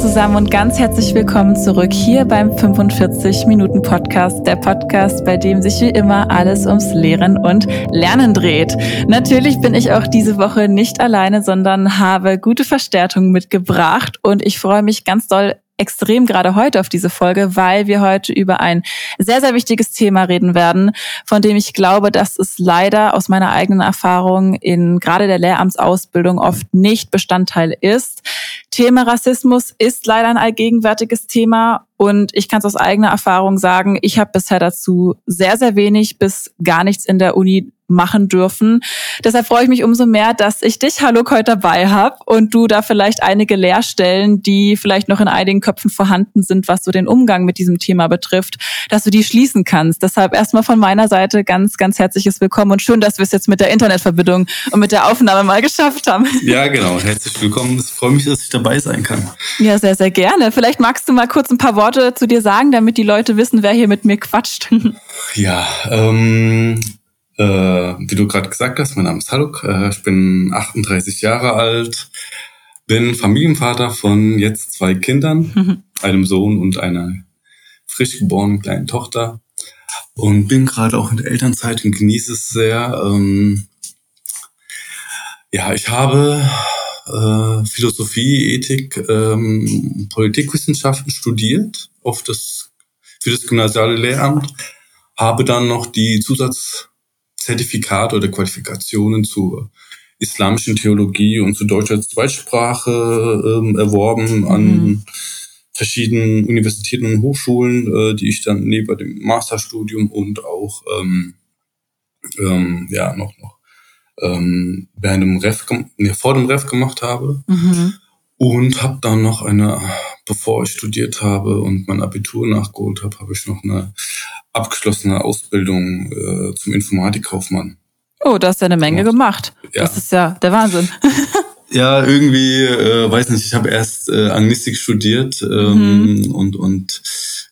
Zusammen und ganz herzlich willkommen zurück hier beim 45 Minuten Podcast, der Podcast, bei dem sich wie immer alles ums Lehren und Lernen dreht. Natürlich bin ich auch diese Woche nicht alleine, sondern habe gute Verstärkung mitgebracht und ich freue mich ganz doll extrem gerade heute auf diese Folge, weil wir heute über ein sehr, sehr wichtiges Thema reden werden, von dem ich glaube, dass es leider aus meiner eigenen Erfahrung in gerade der Lehramtsausbildung oft nicht Bestandteil ist. Thema Rassismus ist leider ein allgegenwärtiges Thema und ich kann es aus eigener Erfahrung sagen, ich habe bisher dazu sehr, sehr wenig bis gar nichts in der Uni machen dürfen. Deshalb freue ich mich umso mehr, dass ich dich, Hallo, heute dabei habe und du da vielleicht einige Lehrstellen, die vielleicht noch in einigen Köpfen vorhanden sind, was so den Umgang mit diesem Thema betrifft, dass du die schließen kannst. Deshalb erstmal von meiner Seite ganz, ganz herzliches Willkommen und schön, dass wir es jetzt mit der Internetverbindung und mit der Aufnahme mal geschafft haben. Ja, genau. Herzlich willkommen. Ich freue mich, dass ich dabei sein kann. Ja, sehr, sehr gerne. Vielleicht magst du mal kurz ein paar Worte zu dir sagen, damit die Leute wissen, wer hier mit mir quatscht. Ja, ähm, äh, wie du gerade gesagt hast, mein Name ist Haluk, äh, ich bin 38 Jahre alt, bin Familienvater von jetzt zwei Kindern, mhm. einem Sohn und einer frisch geborenen kleinen Tochter und bin gerade auch in der Elternzeit und genieße es sehr. Ähm, ja, ich habe äh, Philosophie, Ethik, ähm, Politikwissenschaften studiert auf das, für das gymnasiale Lehramt, habe dann noch die Zusatz Zertifikate oder Qualifikationen zur islamischen Theologie und zu deutscher Zweitsprache ähm, erworben an mhm. verschiedenen Universitäten und Hochschulen, äh, die ich dann neben dem Masterstudium und auch ähm, ähm, ja noch noch ähm, während dem Ref, nee, vor dem Ref gemacht habe. Mhm. Und habe dann noch eine, bevor ich studiert habe und mein Abitur nachgeholt habe, habe ich noch eine abgeschlossene Ausbildung äh, zum Informatikkaufmann. Oh, da hast du ja eine Menge gemacht. Ja. Das ist ja der Wahnsinn. ja, irgendwie, äh, weiß nicht, ich habe erst äh, Anglistik studiert ähm, mhm. und, und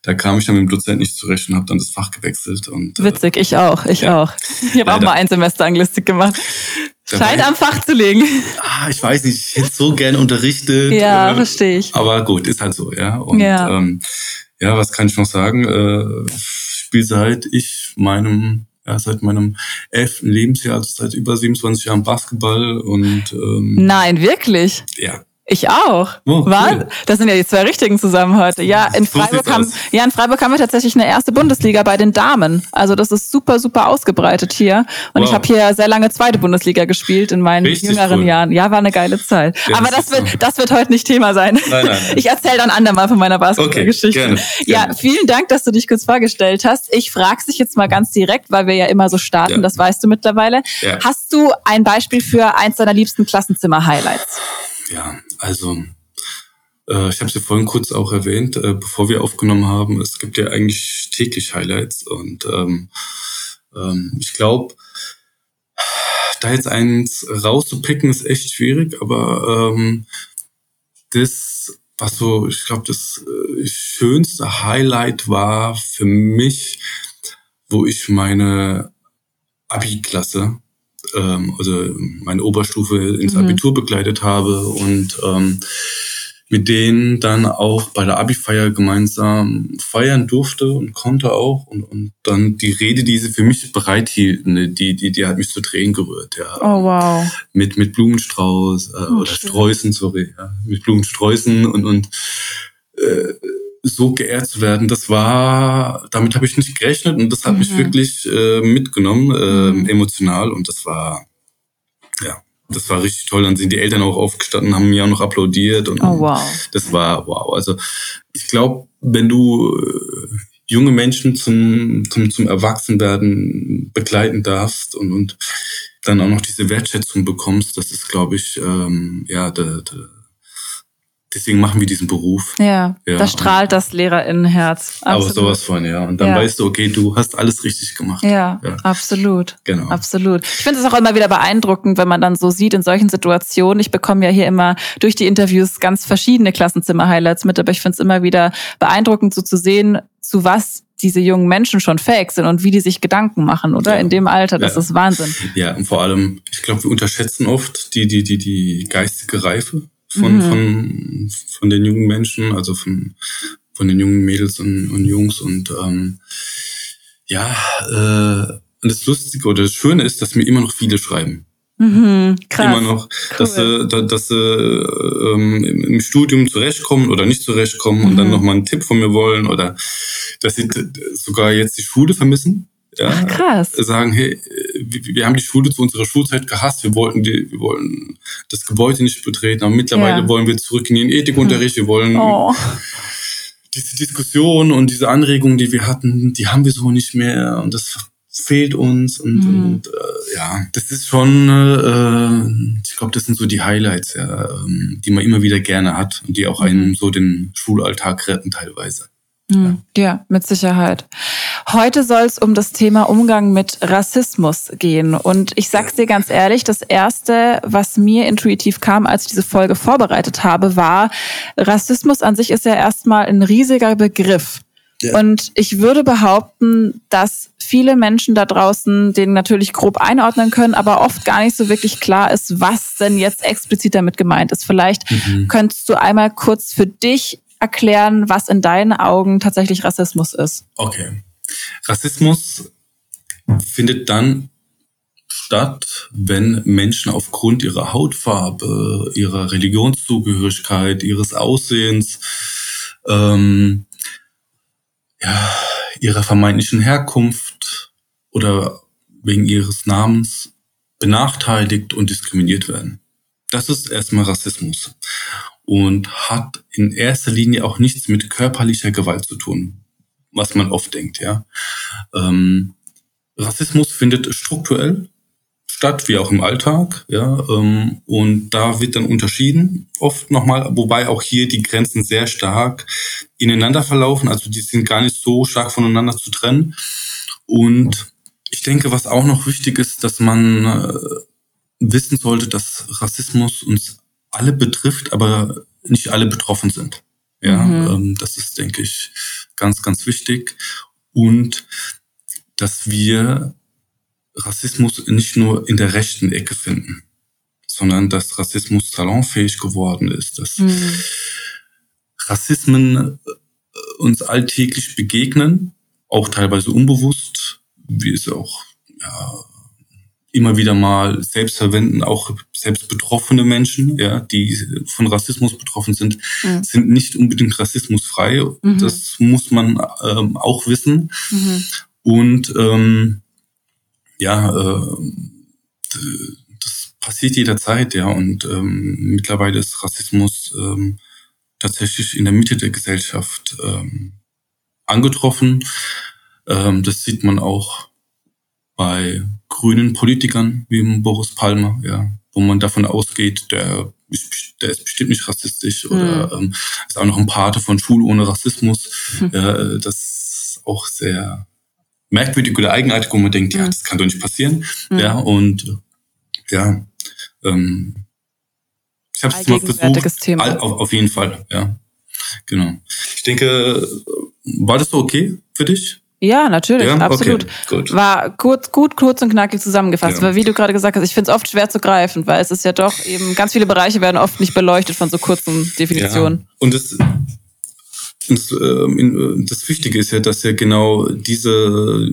da kam ich dann mit dem Dozent nicht zurecht und habe dann das Fach gewechselt. Und, äh, Witzig, ich auch, ich ja. auch. Ich habe auch mal ein Semester Anglistik gemacht. Scheint am Fach zu liegen. Ah, ich weiß nicht, ich hätte so gerne unterrichtet. Ja, äh, verstehe ich. Aber gut, ist halt so, ja. Und ja, ähm, ja was kann ich noch sagen? Äh, ich spiele seit ich meinem ja, seit meinem elften Lebensjahr, also seit über 27 Jahren Basketball und ähm, Nein, wirklich? Ja, ich auch. Oh, cool. Das sind ja die zwei richtigen zusammen heute. Ja, in Freiburg haben, ja, in Freiburg haben wir tatsächlich eine erste Bundesliga bei den Damen. Also das ist super, super ausgebreitet hier. Und wow. ich habe hier sehr lange zweite Bundesliga gespielt in meinen Richtig jüngeren cool. Jahren. Ja, war eine geile Zeit. Ja, Aber das, das wird, das wird heute nicht Thema sein. Nein, nein, nein. Ich erzähle dann andermal von meiner Basketballgeschichte. Okay, gerne, gerne. Ja, vielen Dank, dass du dich kurz vorgestellt hast. Ich frage dich jetzt mal ganz direkt, weil wir ja immer so starten, ja. das weißt du mittlerweile. Ja. Hast du ein Beispiel für eins deiner liebsten Klassenzimmer-Highlights? Ja, also äh, ich habe es ja vorhin kurz auch erwähnt, äh, bevor wir aufgenommen haben, es gibt ja eigentlich täglich Highlights und ähm, ähm, ich glaube, da jetzt eins rauszupicken ist echt schwierig, aber ähm, das, was so, ich glaube, das äh, schönste Highlight war für mich, wo ich meine Abi-Klasse ähm, also meine Oberstufe ins mhm. Abitur begleitet habe und ähm, mit denen dann auch bei der Abi-Feier gemeinsam feiern durfte und konnte auch. Und, und dann die Rede, die sie für mich bereithielten, die, die, die hat mich zu Tränen gerührt, ja. Oh, wow. Mit, mit Blumenstrauß, äh, oh, oder schön. Sträußen, sorry, ja. Mit Blumensträußen und, und äh, so geehrt zu werden, das war, damit habe ich nicht gerechnet und das hat mhm. mich wirklich äh, mitgenommen, äh, mhm. emotional und das war, ja, das war richtig toll. Dann sind die Eltern auch aufgestanden, haben mir auch noch applaudiert und oh, wow. das war wow. Also ich glaube, wenn du äh, junge Menschen zum, zum, zum Erwachsenwerden begleiten darfst und, und dann auch noch diese Wertschätzung bekommst, das ist, glaube ich, ähm, ja, der, der deswegen machen wir diesen Beruf. Ja, ja. da strahlt das Lehrerinnenherz. Absolut. Aber sowas von, ja. Und dann ja. weißt du, okay, du hast alles richtig gemacht. Ja, ja. absolut. Genau. Absolut. Ich finde es auch immer wieder beeindruckend, wenn man dann so sieht in solchen Situationen. Ich bekomme ja hier immer durch die Interviews ganz verschiedene Klassenzimmer-Highlights mit, aber ich finde es immer wieder beeindruckend, so zu sehen, zu was diese jungen Menschen schon fähig sind und wie die sich Gedanken machen, oder? Ja. In dem Alter, das ja. ist Wahnsinn. Ja, und vor allem, ich glaube, wir unterschätzen oft die, die, die, die geistige Reife von, mhm. von, von den jungen Menschen, also von, von den jungen Mädels und, und Jungs. Und ähm, ja, äh, und das Lustige oder das Schöne ist, dass mir immer noch viele schreiben. Mhm, krass. Immer noch, cool. dass sie, dass sie ähm, im Studium zurechtkommen oder nicht zurechtkommen mhm. und dann mhm. nochmal einen Tipp von mir wollen oder dass sie sogar jetzt die Schule vermissen. Ja, Ach, krass. Sagen, hey, wir, wir, haben die Schule zu unserer Schulzeit gehasst, wir wollten, die, wir wollten das Gebäude nicht betreten, aber mittlerweile ja. wollen wir zurück in den Ethikunterricht, wir wollen oh. diese Diskussion und diese Anregungen, die wir hatten, die haben wir so nicht mehr und das fehlt uns und, mhm. und äh, ja, das ist schon, äh, ich glaube, das sind so die Highlights, ja, ähm, die man immer wieder gerne hat und die auch einen mhm. so den Schulalltag retten teilweise. Mhm. Ja, mit Sicherheit. Heute soll es um das Thema Umgang mit Rassismus gehen. Und ich sag's dir ganz ehrlich, das erste, was mir intuitiv kam, als ich diese Folge vorbereitet habe, war, Rassismus an sich ist ja erstmal ein riesiger Begriff. Ja. Und ich würde behaupten, dass viele Menschen da draußen den natürlich grob einordnen können, aber oft gar nicht so wirklich klar ist, was denn jetzt explizit damit gemeint ist. Vielleicht mhm. könntest du einmal kurz für dich erklären, was in deinen Augen tatsächlich Rassismus ist. Okay. Rassismus findet dann statt, wenn Menschen aufgrund ihrer Hautfarbe, ihrer Religionszugehörigkeit, ihres Aussehens, ähm, ja, ihrer vermeintlichen Herkunft oder wegen ihres Namens benachteiligt und diskriminiert werden. Das ist erstmal Rassismus und hat in erster Linie auch nichts mit körperlicher Gewalt zu tun, was man oft denkt, ja. Ähm, Rassismus findet strukturell statt, wie auch im Alltag, ja, ähm, und da wird dann unterschieden, oft nochmal, wobei auch hier die Grenzen sehr stark ineinander verlaufen, also die sind gar nicht so stark voneinander zu trennen. Und ich denke, was auch noch wichtig ist, dass man äh, wissen sollte, dass Rassismus uns alle betrifft, aber nicht alle betroffen sind. Ja, mhm. ähm, das ist, denke ich, ganz, ganz wichtig. Und dass wir Rassismus nicht nur in der rechten Ecke finden, sondern dass Rassismus salonfähig geworden ist, dass mhm. Rassismen äh, uns alltäglich begegnen, auch teilweise unbewusst, wie es auch ja, immer wieder mal selbst verwenden, auch selbst betroffene Menschen, ja, die von Rassismus betroffen sind, mhm. sind nicht unbedingt rassismusfrei. Mhm. Das muss man ähm, auch wissen. Mhm. Und ähm, ja, äh, das passiert jederzeit, ja. Und ähm, mittlerweile ist Rassismus ähm, tatsächlich in der Mitte der Gesellschaft ähm, angetroffen. Ähm, das sieht man auch bei grünen Politikern wie Boris Palmer, ja, wo man davon ausgeht, der ist, der ist bestimmt nicht rassistisch mhm. oder ähm, ist auch noch ein Pate von Schule ohne Rassismus. Mhm. Äh, das ist auch sehr merkwürdig oder eigenartig, wo man denkt, ja, das kann doch nicht passieren. Mhm. Ja, und ja, ähm, ich habe es mal versucht. Thema. Auf, auf jeden Fall, ja. Genau. Ich denke, war das so okay für dich? Ja, natürlich, ja? absolut. Okay, War kurz, gut, kurz und knackig zusammengefasst. Ja. Weil wie du gerade gesagt hast, ich finde es oft schwer zu greifen, weil es ist ja doch eben, ganz viele Bereiche werden oft nicht beleuchtet von so kurzen Definitionen. Ja. Und das, das, äh, das Wichtige ist ja, dass ja genau diese,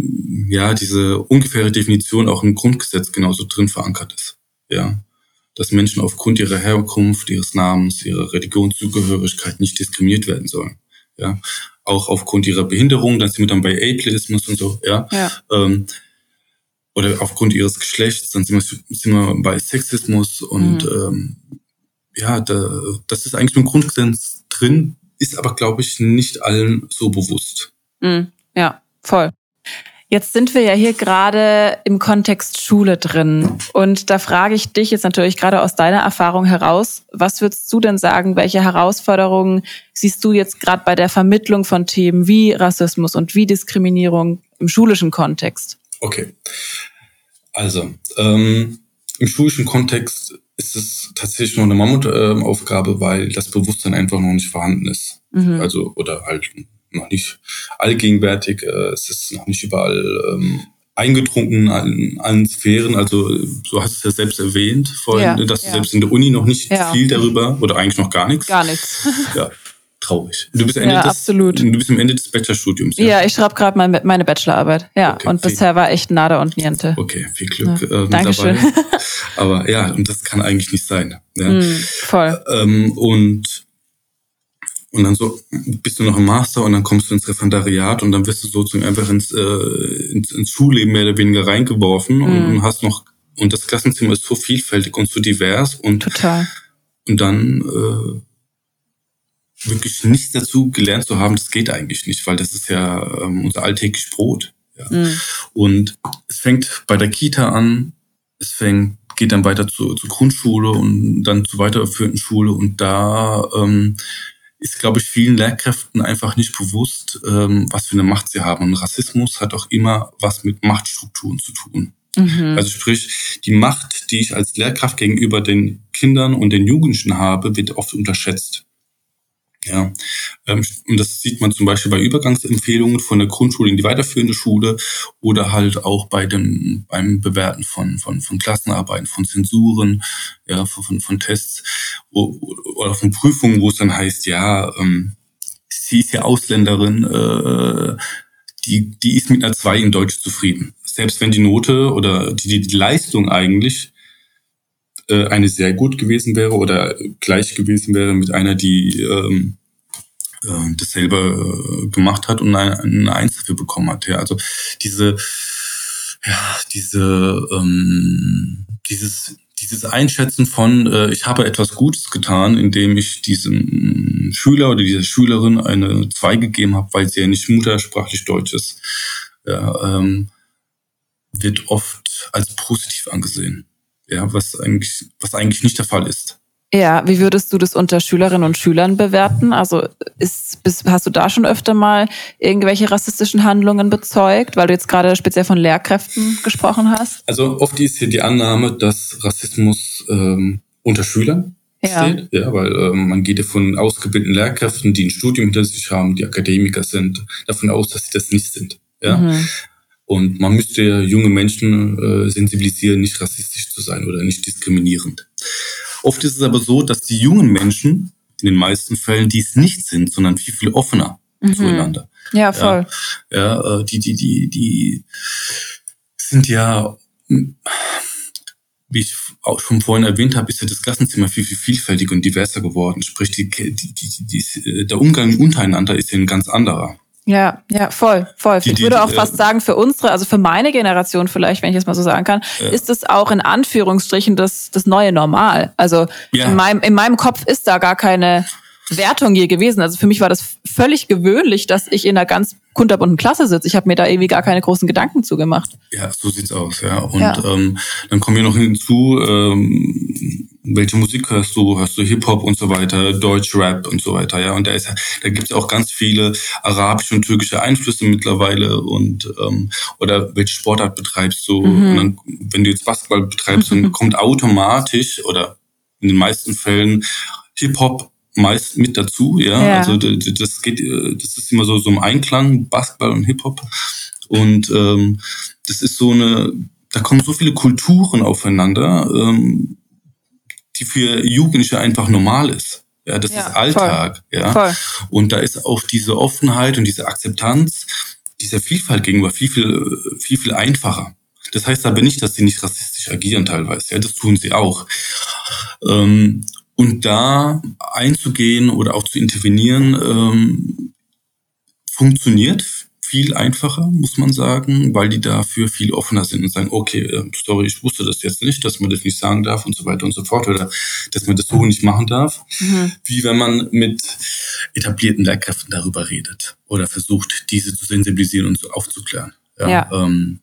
ja, diese ungefähre Definition auch im Grundgesetz genauso drin verankert ist. Ja. Dass Menschen aufgrund ihrer Herkunft, ihres Namens, ihrer Religionszugehörigkeit nicht diskriminiert werden sollen. Ja auch aufgrund ihrer Behinderung, dann sind wir dann bei Ableismus und so, ja. ja. Ähm, oder aufgrund ihres Geschlechts, dann sind wir, sind wir bei Sexismus und mhm. ähm, ja, da, das ist eigentlich im Grundgesetz drin, ist aber, glaube ich, nicht allen so bewusst. Mhm. Ja, voll. Jetzt sind wir ja hier gerade im Kontext Schule drin. Und da frage ich dich jetzt natürlich gerade aus deiner Erfahrung heraus, was würdest du denn sagen, welche Herausforderungen siehst du jetzt gerade bei der Vermittlung von Themen wie Rassismus und wie Diskriminierung im schulischen Kontext? Okay. Also, ähm, im schulischen Kontext ist es tatsächlich noch eine Mammutaufgabe, weil das Bewusstsein einfach noch nicht vorhanden ist. Mhm. Also, oder halt noch nicht allgegenwärtig. Äh, es ist noch nicht überall ähm, eingetrunken in allen Sphären. Also du hast es ja selbst erwähnt vorhin, Ja, dass du ja. selbst in der Uni noch nicht Ja. viel darüber oder eigentlich noch gar nichts. Gar nichts. Ja, traurig. Du bist, Ende Ja, des, absolut. du bist am Ende des Bachelorstudiums. Ja, ich schreibe gerade mein, meine Bachelorarbeit. Ja, Okay, und viel- bisher war echt nada und niente. Okay, viel Glück Ja, ähm, Dankeschön. dabei. Aber ja, und das kann eigentlich nicht sein. Ja. Mm, voll. Ähm, und und dann so bist du noch im Master und dann kommst du ins Referendariat und dann wirst du sozusagen einfach ins, äh, ins, ins Schulleben mehr oder weniger reingeworfen Mhm. und hast noch und das Klassenzimmer ist so vielfältig und so divers und Total. und dann äh, wirklich nichts dazu gelernt zu haben, das geht eigentlich nicht, weil das ist ja ähm, unser alltägliches Brot. Ja. Mm, Und es fängt bei der Kita an, es fängt, geht dann weiter zur, zur Grundschule und dann zur weiterführenden Schule und da ähm, ist, glaube ich, vielen Lehrkräften einfach nicht bewusst, ähm, was für eine Macht sie haben. Und Rassismus hat auch immer was mit Machtstrukturen zu tun. mhm. Also sprich, die Macht, die ich als Lehrkraft gegenüber den Kindern und den Jugendlichen habe, wird oft unterschätzt. Ja, ähm, und das sieht man zum Beispiel bei Übergangsempfehlungen von der Grundschule in die weiterführende Schule oder halt auch bei dem beim Bewerten von von von Klassenarbeiten, von Zensuren, ja, von von, Tests oder von Prüfungen, wo es dann heißt, ja, ähm, sie ist ja Ausländerin, äh, die die ist mit einer 2 in Deutsch zufrieden, selbst wenn die Note oder die, die Leistung eigentlich äh, eine sehr gut gewesen wäre oder gleich gewesen wäre mit einer, die ähm, äh, das äh, gemacht hat und eine, eine Eins dafür bekommen hat. Ja, also diese, ja, diese, ähm, dieses, dieses Einschätzen von, äh, ich habe etwas Gutes getan, indem ich diesem Schüler oder dieser Schülerin eine Zwei gegeben habe, weil sie ja nicht muttersprachlich Deutsch ist, ja, ähm, wird oft als positiv angesehen. Ja, was eigentlich, was eigentlich nicht der Fall ist. Ja, wie würdest du das unter Schülerinnen und Schülern bewerten? Also ist, bist, hast du da schon öfter mal irgendwelche rassistischen Handlungen bezeugt, weil du jetzt gerade speziell von Lehrkräften gesprochen hast? Also oft ist hier die Annahme, dass Rassismus ähm, unter Schülern Ja. steht. Ja, weil ähm, man geht ja von ausgebildeten Lehrkräften, die ein Studium hinter sich haben, die Akademiker sind, davon aus, dass sie das nicht sind. Ja. Mhm. Und man müsste ja junge Menschen äh, sensibilisieren, nicht rassistisch zu sein oder nicht diskriminierend. Oft ist es aber so, dass die jungen Menschen in den meisten Fällen dies nicht sind, sondern viel, viel offener Mhm. zueinander. Ja, voll. Ja, äh, die, die, die, die sind ja, mh, wie ich auch schon vorhin erwähnt habe, ist ja das Klassenzimmer viel, viel vielfältiger und diverser geworden. Sprich, die, die, die, die, der Umgang untereinander ist ja ein ganz anderer. Ja, ja, voll, voll. Die- ich die- würde auch die, fast äh, sagen, für unsere, also für meine Generation vielleicht, wenn ich es mal so sagen kann, Ja. ist es auch in Anführungsstrichen das, das neue Normal. Also Ja. in, meinem, in meinem Kopf ist da gar keine Wertung je gewesen. Also für mich war das völlig gewöhnlich, dass ich in einer ganz kunterbunten Klasse sitze. Ich habe mir da irgendwie gar keine großen Gedanken zugemacht. Ja, so sieht's aus, ja. Und Ja. Ähm, dann kommen wir noch hinzu, ähm, welche Musik hörst du? Hörst du Hip-Hop und so weiter, Deutsch-Rap und so weiter, ja. Und da ist da gibt's auch ganz viele arabische und türkische Einflüsse mittlerweile und ähm, oder welche Sportart betreibst du? Mhm. Und dann, wenn du jetzt Basketball betreibst, dann kommt automatisch oder in den meisten Fällen Hip-Hop meist mit dazu, ja. Ja. Also das geht, äh, das ist immer so, so im Einklang, Basketball und Hip-Hop. Und ähm, das ist so eine, da kommen so viele Kulturen aufeinander, ähm, die für Jugendliche einfach normal ist. Ja, das Ja, ist Alltag. Ja. Voll. Und da ist auch diese Offenheit und diese Akzeptanz dieser Vielfalt gegenüber viel, viel, viel, viel einfacher. Das heißt aber nicht, dass sie nicht rassistisch agieren teilweise. Ja, das tun sie auch. Ähm, und da einzugehen oder auch zu intervenieren, ähm, funktioniert viel einfacher, muss man sagen, weil die dafür viel offener sind und sagen, okay, äh, sorry, ich wusste das jetzt nicht, dass man das nicht sagen darf und so weiter und so fort oder dass man das so nicht machen darf, Mhm. wie wenn man mit etablierten Lehrkräften darüber redet oder versucht, diese zu sensibilisieren und zu aufzuklären. Ja. Ähm,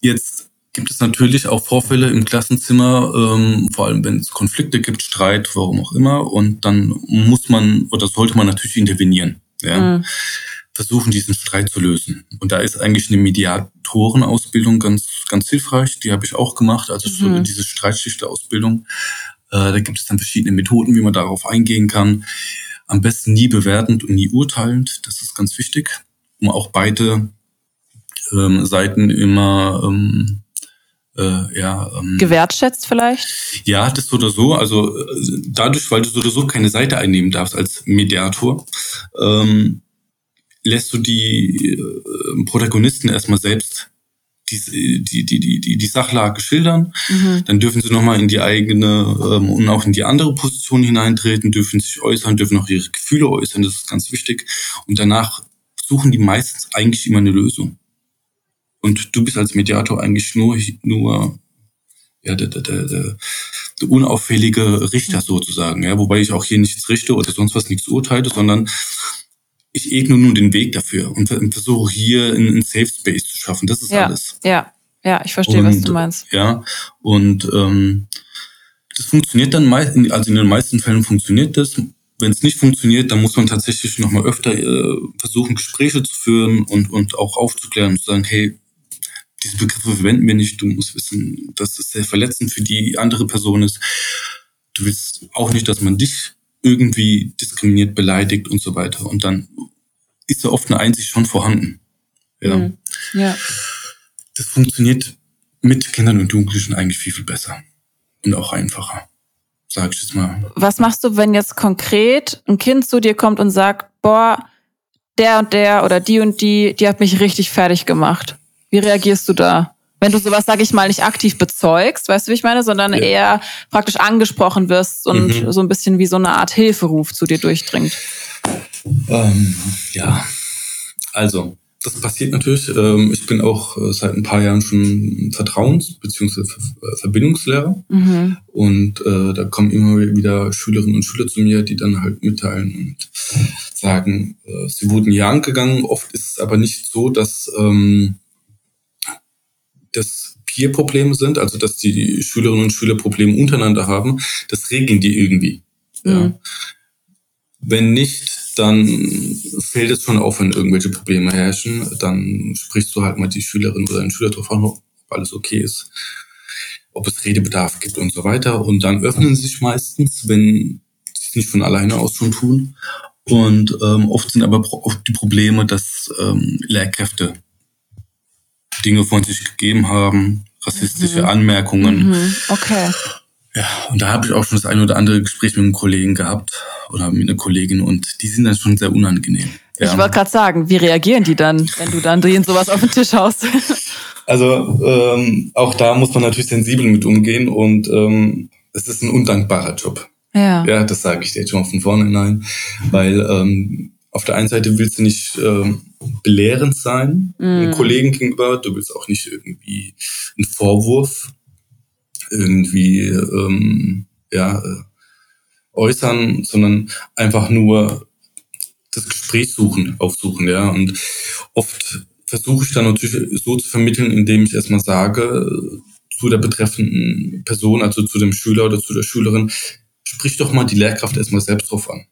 jetzt gibt es natürlich auch Vorfälle im Klassenzimmer, ähm, vor allem wenn es Konflikte gibt, Streit, warum auch immer, und dann muss man oder sollte man natürlich intervenieren. Ja? Mhm. Versuchen, diesen Streit zu lösen. Und da ist eigentlich eine Mediatorenausbildung ganz, ganz hilfreich. Die habe ich auch gemacht, also so Mhm. diese Streitschlichter-Ausbildung. Äh, da gibt es dann verschiedene Methoden, wie man darauf eingehen kann. Am besten nie bewertend und nie urteilend. Das ist ganz wichtig, um auch beide ähm, Seiten immer ähm, äh, ja ähm, gewertschätzt vielleicht? Ja, das oder so. Also äh, dadurch, weil du so oder so keine Seite einnehmen darfst als Mediator, ähm, lässt du die äh, Protagonisten erstmal selbst die, die, die, die, die Sachlage schildern. Mhm. Dann dürfen sie nochmal in die eigene ähm, und auch in die andere Position hineintreten, dürfen sich äußern, dürfen auch ihre Gefühle äußern, das ist ganz wichtig. Und danach suchen die meistens eigentlich immer eine Lösung. Und du bist als Mediator eigentlich nur, nur ja, der, der, der, der, der unauffällige Richter sozusagen. Ja, wobei ich auch hier nichts richte oder sonst was nichts urteile, sondern ich ebne nur den Weg dafür und versuche hier einen Safe Space zu schaffen. Das ist ja, alles. Ja, ja, ich verstehe, und, was du meinst. Ja, und ähm, das funktioniert dann meist, also in den meisten Fällen funktioniert das. Wenn es nicht funktioniert, dann muss man tatsächlich nochmal öfter äh, versuchen, Gespräche zu führen und, und auch aufzuklären und zu sagen, hey, diese Begriffe verwenden wir nicht. Du musst wissen, dass es sehr verletzend für die andere Person ist. Du willst auch nicht, dass man dich irgendwie diskriminiert, beleidigt und so weiter. Und dann ist da oft eine Einsicht schon vorhanden. Ja. Mhm. ja. Das funktioniert mit Kindern und Jugendlichen eigentlich viel, viel besser. Und auch einfacher. Sag ich jetzt mal. Was machst du, wenn jetzt konkret ein Kind zu dir kommt und sagt, boah, der und der oder die und die, die hat mich richtig fertig gemacht. Wie reagierst du da? Wenn du sowas, sag ich mal, nicht aktiv bezeugst, weißt du, wie ich meine, sondern ja. eher praktisch angesprochen wirst und mhm. so ein bisschen wie so eine Art Hilferuf zu dir durchdringt. Ähm, ja, also das passiert natürlich. Ähm, ich bin auch äh, seit ein paar Jahren schon Vertrauens- bzw. Verbindungslehrer. Mhm. Und äh, da kommen immer wieder Schülerinnen und Schüler zu mir, die dann halt mitteilen und sagen, äh, sie wurden hier angegangen. Oft ist es aber nicht so, dass ähm, das Peer-Probleme sind, also dass die Schülerinnen und Schüler Probleme untereinander haben, das regeln die irgendwie. Mhm. Ja. Wenn nicht, dann fällt es schon auf, wenn irgendwelche Probleme herrschen. Dann sprichst du halt mal die Schülerin oder den Schüler drauf an, ob alles okay ist, ob es Redebedarf gibt und so weiter. Und dann öffnen sie sich meistens, wenn sie es nicht von alleine aus schon tun. Und ähm, oft sind aber oft die Probleme, dass ähm, Lehrkräfte Dinge von sich gegeben haben, rassistische mhm. Anmerkungen. Mhm. Okay. Ja, und da habe ich auch schon das ein oder andere Gespräch mit einem Kollegen gehabt oder mit einer Kollegin und die sind dann schon sehr unangenehm. Ja. Ich wollte gerade sagen, wie reagieren die dann, wenn du dann denen sowas auf den Tisch haust? Also ähm, auch da muss man natürlich sensibel mit umgehen und ähm, es ist ein undankbarer Job. Ja. Ja, das sage ich dir jetzt schon von vornherein, weil ähm, auf der einen Seite willst du nicht ähm, belehrend sein, mm. Kollegen gegenüber. Du willst auch nicht irgendwie einen Vorwurf irgendwie ähm, ja, äh, äußern, sondern einfach nur das Gespräch suchen, aufsuchen, ja. Und oft versuche ich dann natürlich so zu vermitteln, indem ich erstmal sage zu der betreffenden Person, also zu dem Schüler oder zu der Schülerin, sprich doch mal die Lehrkraft erstmal selbst drauf an.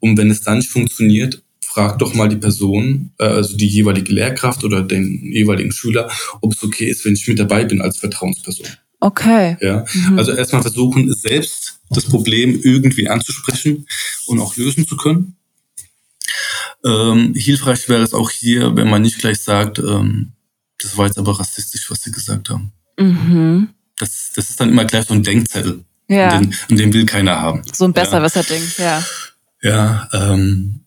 Und wenn es dann nicht funktioniert, frag doch mal die Person, äh, also die jeweilige Lehrkraft oder den jeweiligen Schüler, ob es okay ist, wenn ich mit dabei bin als Vertrauensperson. Okay. Ja, mhm. also erstmal versuchen, selbst das Problem irgendwie anzusprechen und auch lösen zu können. Ähm, hilfreich wäre es auch hier, wenn man nicht gleich sagt, ähm, das war jetzt aber rassistisch, was sie gesagt haben. Mhm. Das, das ist dann immer gleich so ein Denkzettel. Ja. Und den, und den will keiner haben. So ein Besserwisser-Ding, ja. Ja, ähm,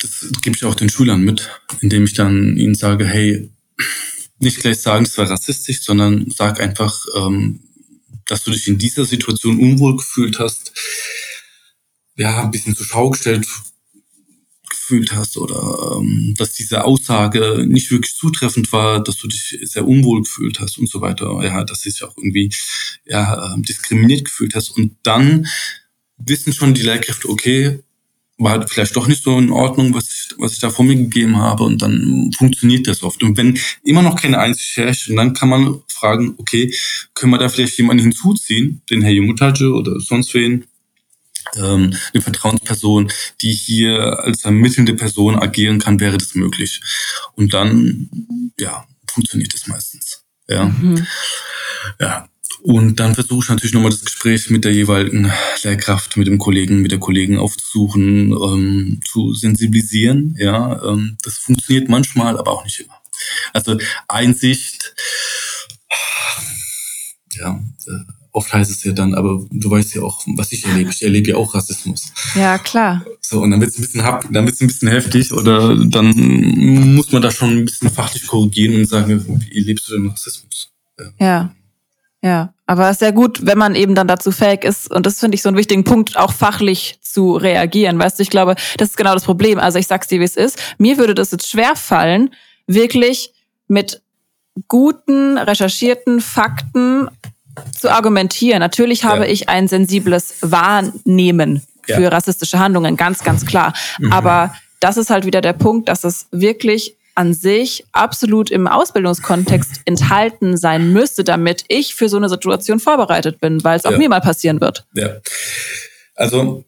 das gebe ich auch den Schülern mit, indem ich dann ihnen sage, hey, nicht gleich sagen, es war rassistisch, sondern sag einfach, ähm, dass du dich in dieser Situation unwohl gefühlt hast, ja, ein bisschen zur Schau gestellt gefühlt hast oder ähm, dass diese Aussage nicht wirklich zutreffend war, dass du dich sehr unwohl gefühlt hast und so weiter, ja, dass du dich auch irgendwie ja, ähm, diskriminiert gefühlt hast. Und dann wissen schon die Lehrkräfte, okay, war halt vielleicht doch nicht so in Ordnung, was ich, was ich da vor mir gegeben habe und dann funktioniert das oft. Und wenn immer noch keine Einsicht herrscht, dann kann man fragen, okay, können wir da vielleicht jemanden hinzuziehen, den Herr Jumutaje oder sonst wen, ähm, eine Vertrauensperson, die hier als vermittelnde Person agieren kann, wäre das möglich. Und dann, ja, funktioniert das meistens. Ja. Mhm. Ja. Und dann versuche ich natürlich nochmal das Gespräch mit der jeweiligen Lehrkraft, mit dem Kollegen, mit der Kollegin aufzusuchen, ähm, zu sensibilisieren. Ja, ähm, das funktioniert manchmal, aber auch nicht immer. Also Einsicht, ja, äh, oft heißt es ja dann, aber du weißt ja auch, was ich erlebe. Ich erlebe ja auch Rassismus. Ja, klar. So, und dann wird es ein bisschen dann wird's ein bisschen heftig oder dann muss man da schon ein bisschen fachlich korrigieren und sagen, wie lebst du denn Rassismus? Ja. ja. Ja, aber es ist sehr gut, wenn man eben dann dazu fähig ist. Und das finde ich so einen wichtigen Punkt, auch fachlich zu reagieren. Weißt du, ich glaube, das ist genau das Problem. Also ich sag's dir, wie es ist. Mir würde das jetzt schwer fallen, wirklich mit guten, recherchierten Fakten zu argumentieren. Natürlich habe ja. ich ein sensibles Wahrnehmen für ja. rassistische Handlungen, ganz, ganz klar. Mhm. Aber das ist halt wieder der Punkt, dass es wirklich an sich absolut im Ausbildungskontext enthalten sein müsste, damit ich für so eine Situation vorbereitet bin, weil es auch ja. mir mal passieren wird. Ja. Also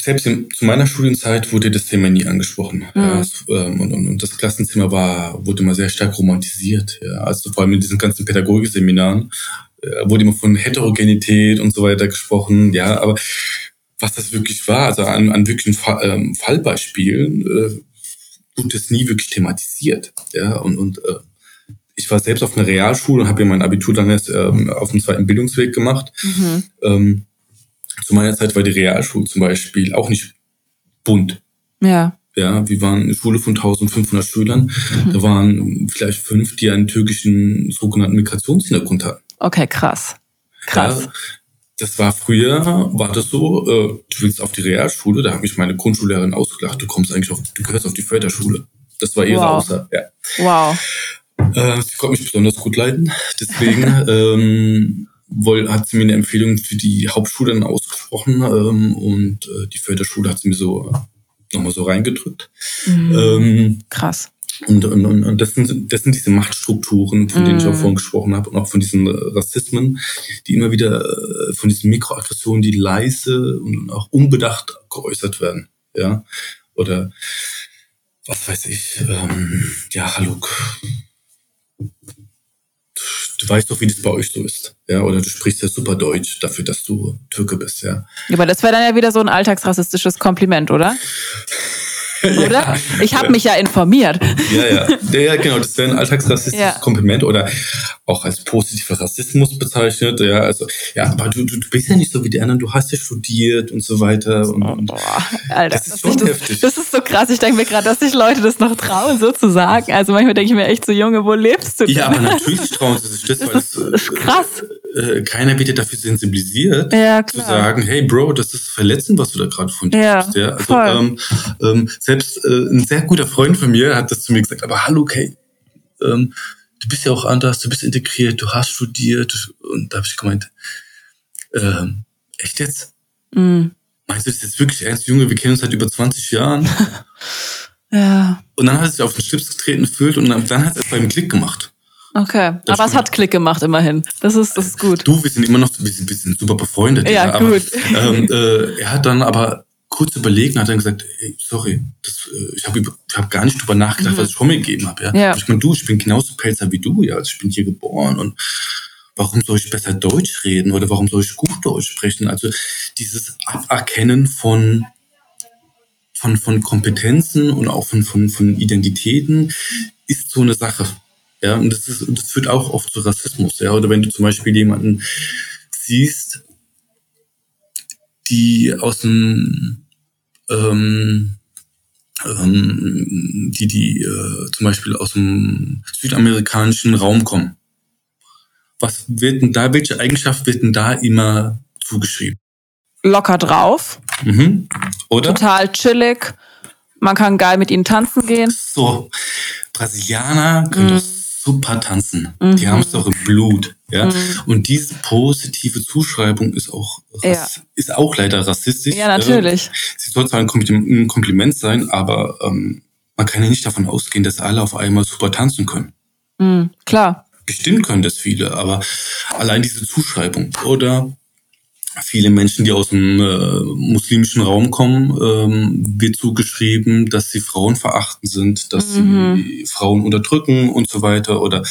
selbst in, zu meiner Studienzeit wurde das Thema nie angesprochen. Mhm. Ja, ähm, und, und, das Klassenzimmer war, wurde immer sehr stark romantisiert. Ja. Also vor allem in diesen ganzen Pädagogikseminaren äh, wurde immer von Heterogenität und so weiter gesprochen. Ja, aber was das wirklich war, also an, an wirklichen Fall, ähm, Fallbeispielen, äh, wurde das nie wirklich thematisiert. Ja, und, und äh, ich war selbst auf einer Realschule und habe ja mein Abitur dann erst ähm, auf dem zweiten Bildungsweg gemacht. Mhm. Ähm, zu meiner Zeit war die Realschule zum Beispiel auch nicht bunt. Ja. Ja, wir waren eine Schule von 1500 Schülern. Mhm. Da waren vielleicht fünf, die einen türkischen sogenannten Migrationshintergrund hatten. Okay, krass. Krass. Ja, das war früher, war das so, äh, du willst auf die Realschule, da hat mich meine Grundschullehrerin ausgelacht, du kommst eigentlich auf, du gehörst auf die Förderschule. Das war ihre wow. Aussage. Ja. Wow. Äh, sie konnte mich besonders gut leiden. Deswegen ähm, wohl, hat sie mir eine Empfehlung für die Hauptschule dann ausgesprochen ähm, und äh, die Förderschule hat sie mir so äh, nochmal so reingedrückt. Mhm. Ähm, Krass. Und, und, und das, sind, das sind diese Machtstrukturen, von denen mm. ich auch mhm. vorhin gesprochen habe, und auch von diesen Rassismen, die immer wieder äh, von diesen Mikroaggressionen, die leise und auch unbedacht geäußert werden. Ja. Oder was weiß ich, ähm, ja, hallo. Du weißt doch, wie das bei euch so ist. Ja, oder du sprichst ja super Deutsch dafür, dass du Türke bist, ja. Aber das wäre dann ja wieder so ein alltagsrassistisches Kompliment, oder? Oder? Ja. Ich habe mich ja informiert. Ja, ja. Ja, genau. Das wäre ein alltagsrassistisches ja. Kompliment oder auch als positiver Rassismus bezeichnet. Ja, also, ja, aber du, du, du bist ja nicht so wie die anderen. Du hast ja studiert und so weiter. Und, und Boah, Alter, das ist schon das, heftig. Das ist so krass. Ich denke mir gerade, dass sich Leute das noch trauen, so zu sagen. Also manchmal denke ich mir echt so, Junge, wo lebst du denn? Ja, aber natürlich trauen sie sich das, das weil ist, das ist krass. Äh, keiner wird ja dafür sensibilisiert, ja, zu sagen, hey Bro, das ist verletzend, was du da gerade von dir ja, Ja? Also ähm, ähm, selbst äh, ein sehr guter Freund von mir hat das zu mir gesagt, aber hallo, okay, ähm, du bist ja auch anders, du bist integriert, du hast studiert. Und da habe ich gemeint, ähm, echt jetzt? Mhm. Meinst du das jetzt wirklich ernst, Junge? Wir kennen uns seit über 20 Jahren. ja. Und dann hat er sich auf den Schlips getreten gefühlt und dann, dann hat er es beim Klick gemacht. Okay, das aber es hat Klick gemacht immerhin. Das ist, das ist gut. Du, wir sind immer noch, wir sind, wir sind super befreundet. Ja, ja gut. Aber, ähm, äh, er hat dann aber kurz überlegt und hat dann gesagt, hey, sorry, das, äh, ich habe hab gar nicht drüber nachgedacht, mhm. was ich von mir gegeben habe. Ja? ja. Ich meine, du, ich bin genauso Pelzer wie du, ja, also ich bin hier geboren und warum soll ich besser Deutsch reden oder warum soll ich gut Deutsch sprechen? Also dieses Aberkennen von von, von Kompetenzen und auch von, von, von Identitäten ist so eine Sache. Ja, und das ist, das führt auch oft zu Rassismus. Ja, oder wenn du zum Beispiel jemanden siehst, die aus dem ähm, ähm, die die äh, zum Beispiel aus dem südamerikanischen Raum kommen. Was wird denn da, welche Eigenschaft wird denn da immer zugeschrieben? Locker drauf. Mhm. Oder? Total chillig. Man kann geil mit ihnen tanzen gehen. So, Brasilianer können mhm. das super tanzen. Mhm. Die haben es doch im Blut. Ja? Mhm. Und diese positive Zuschreibung ist auch, ja. ist auch leider rassistisch. Ja, natürlich. Sie soll zwar ein Kompliment sein, aber ähm, man kann ja nicht davon ausgehen, dass alle auf einmal super tanzen können. Mhm, klar. Bestimmt können das viele, aber allein diese Zuschreibung. Oder viele Menschen, die aus dem äh, muslimischen Raum kommen, ähm, wird zugeschrieben, dass sie Frauen verachten sind, dass mhm. sie Frauen unterdrücken und so weiter oder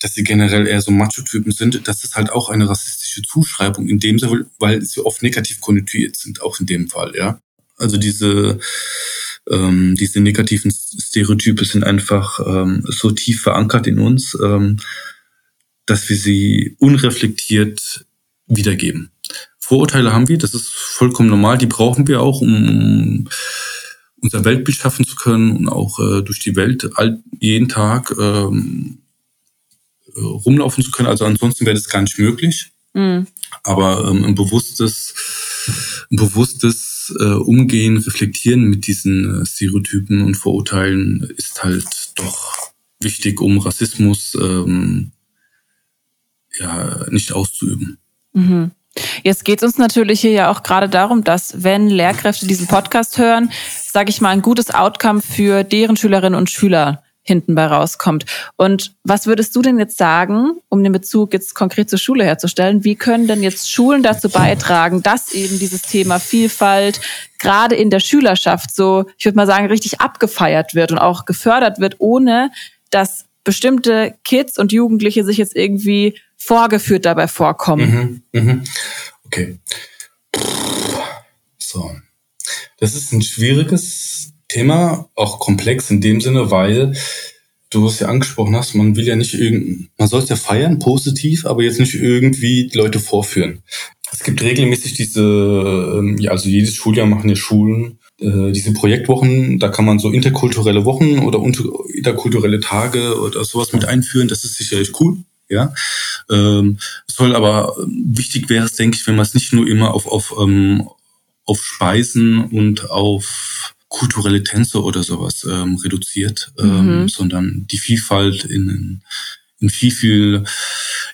dass sie generell eher so Macho-Typen sind. Das ist halt auch eine rassistische Zuschreibung in dem Sinne, weil sie oft negativ konnotiert sind, auch in dem Fall, ja. Also diese ähm, diese negativen Stereotype sind einfach ähm, so tief verankert in uns, ähm, dass wir sie unreflektiert wiedergeben. Vorurteile haben wir, das ist vollkommen normal, die brauchen wir auch, um unser Weltbild schaffen zu können und auch äh, durch die Welt all, jeden Tag ähm, rumlaufen zu können. Also ansonsten wäre das gar nicht möglich. Mhm. Aber ähm, ein bewusstes, ein bewusstes äh, Umgehen, Reflektieren mit diesen äh, Stereotypen und Vorurteilen ist halt doch wichtig, um Rassismus ähm, ja nicht auszuüben. Mhm. Jetzt geht es uns natürlich hier ja auch gerade darum, dass wenn Lehrkräfte diesen Podcast hören, sage ich mal, ein gutes Outcome für deren Schülerinnen und Schüler hinten bei rauskommt. Und was würdest du denn jetzt sagen, um den Bezug jetzt konkret zur Schule herzustellen? Wie können denn jetzt Schulen dazu beitragen, dass eben dieses Thema Vielfalt gerade in der Schülerschaft so, ich würde mal sagen, richtig abgefeiert wird und auch gefördert wird, ohne dass bestimmte Kids und Jugendliche sich jetzt irgendwie vorgeführt dabei vorkommen? Mhm, mhm. Okay. So. Das ist ein schwieriges Thema, auch komplex in dem Sinne, weil du es ja angesprochen hast, man will ja nicht irgend, man soll es ja feiern, positiv, aber jetzt nicht irgendwie Leute vorführen. Es gibt regelmäßig diese, ähm, ja, also jedes Schuljahr machen ja Schulen äh, diese Projektwochen, da kann man so interkulturelle Wochen oder interkulturelle Tage oder sowas mit einführen. Das ist sicherlich cool. Ja, ähm, soll aber wichtig wäre es, denke ich, wenn man es nicht nur immer auf auf ähm, auf Speisen und auf kulturelle Tänze oder sowas ähm, reduziert, ähm, mhm. sondern die Vielfalt in, in viel, viel,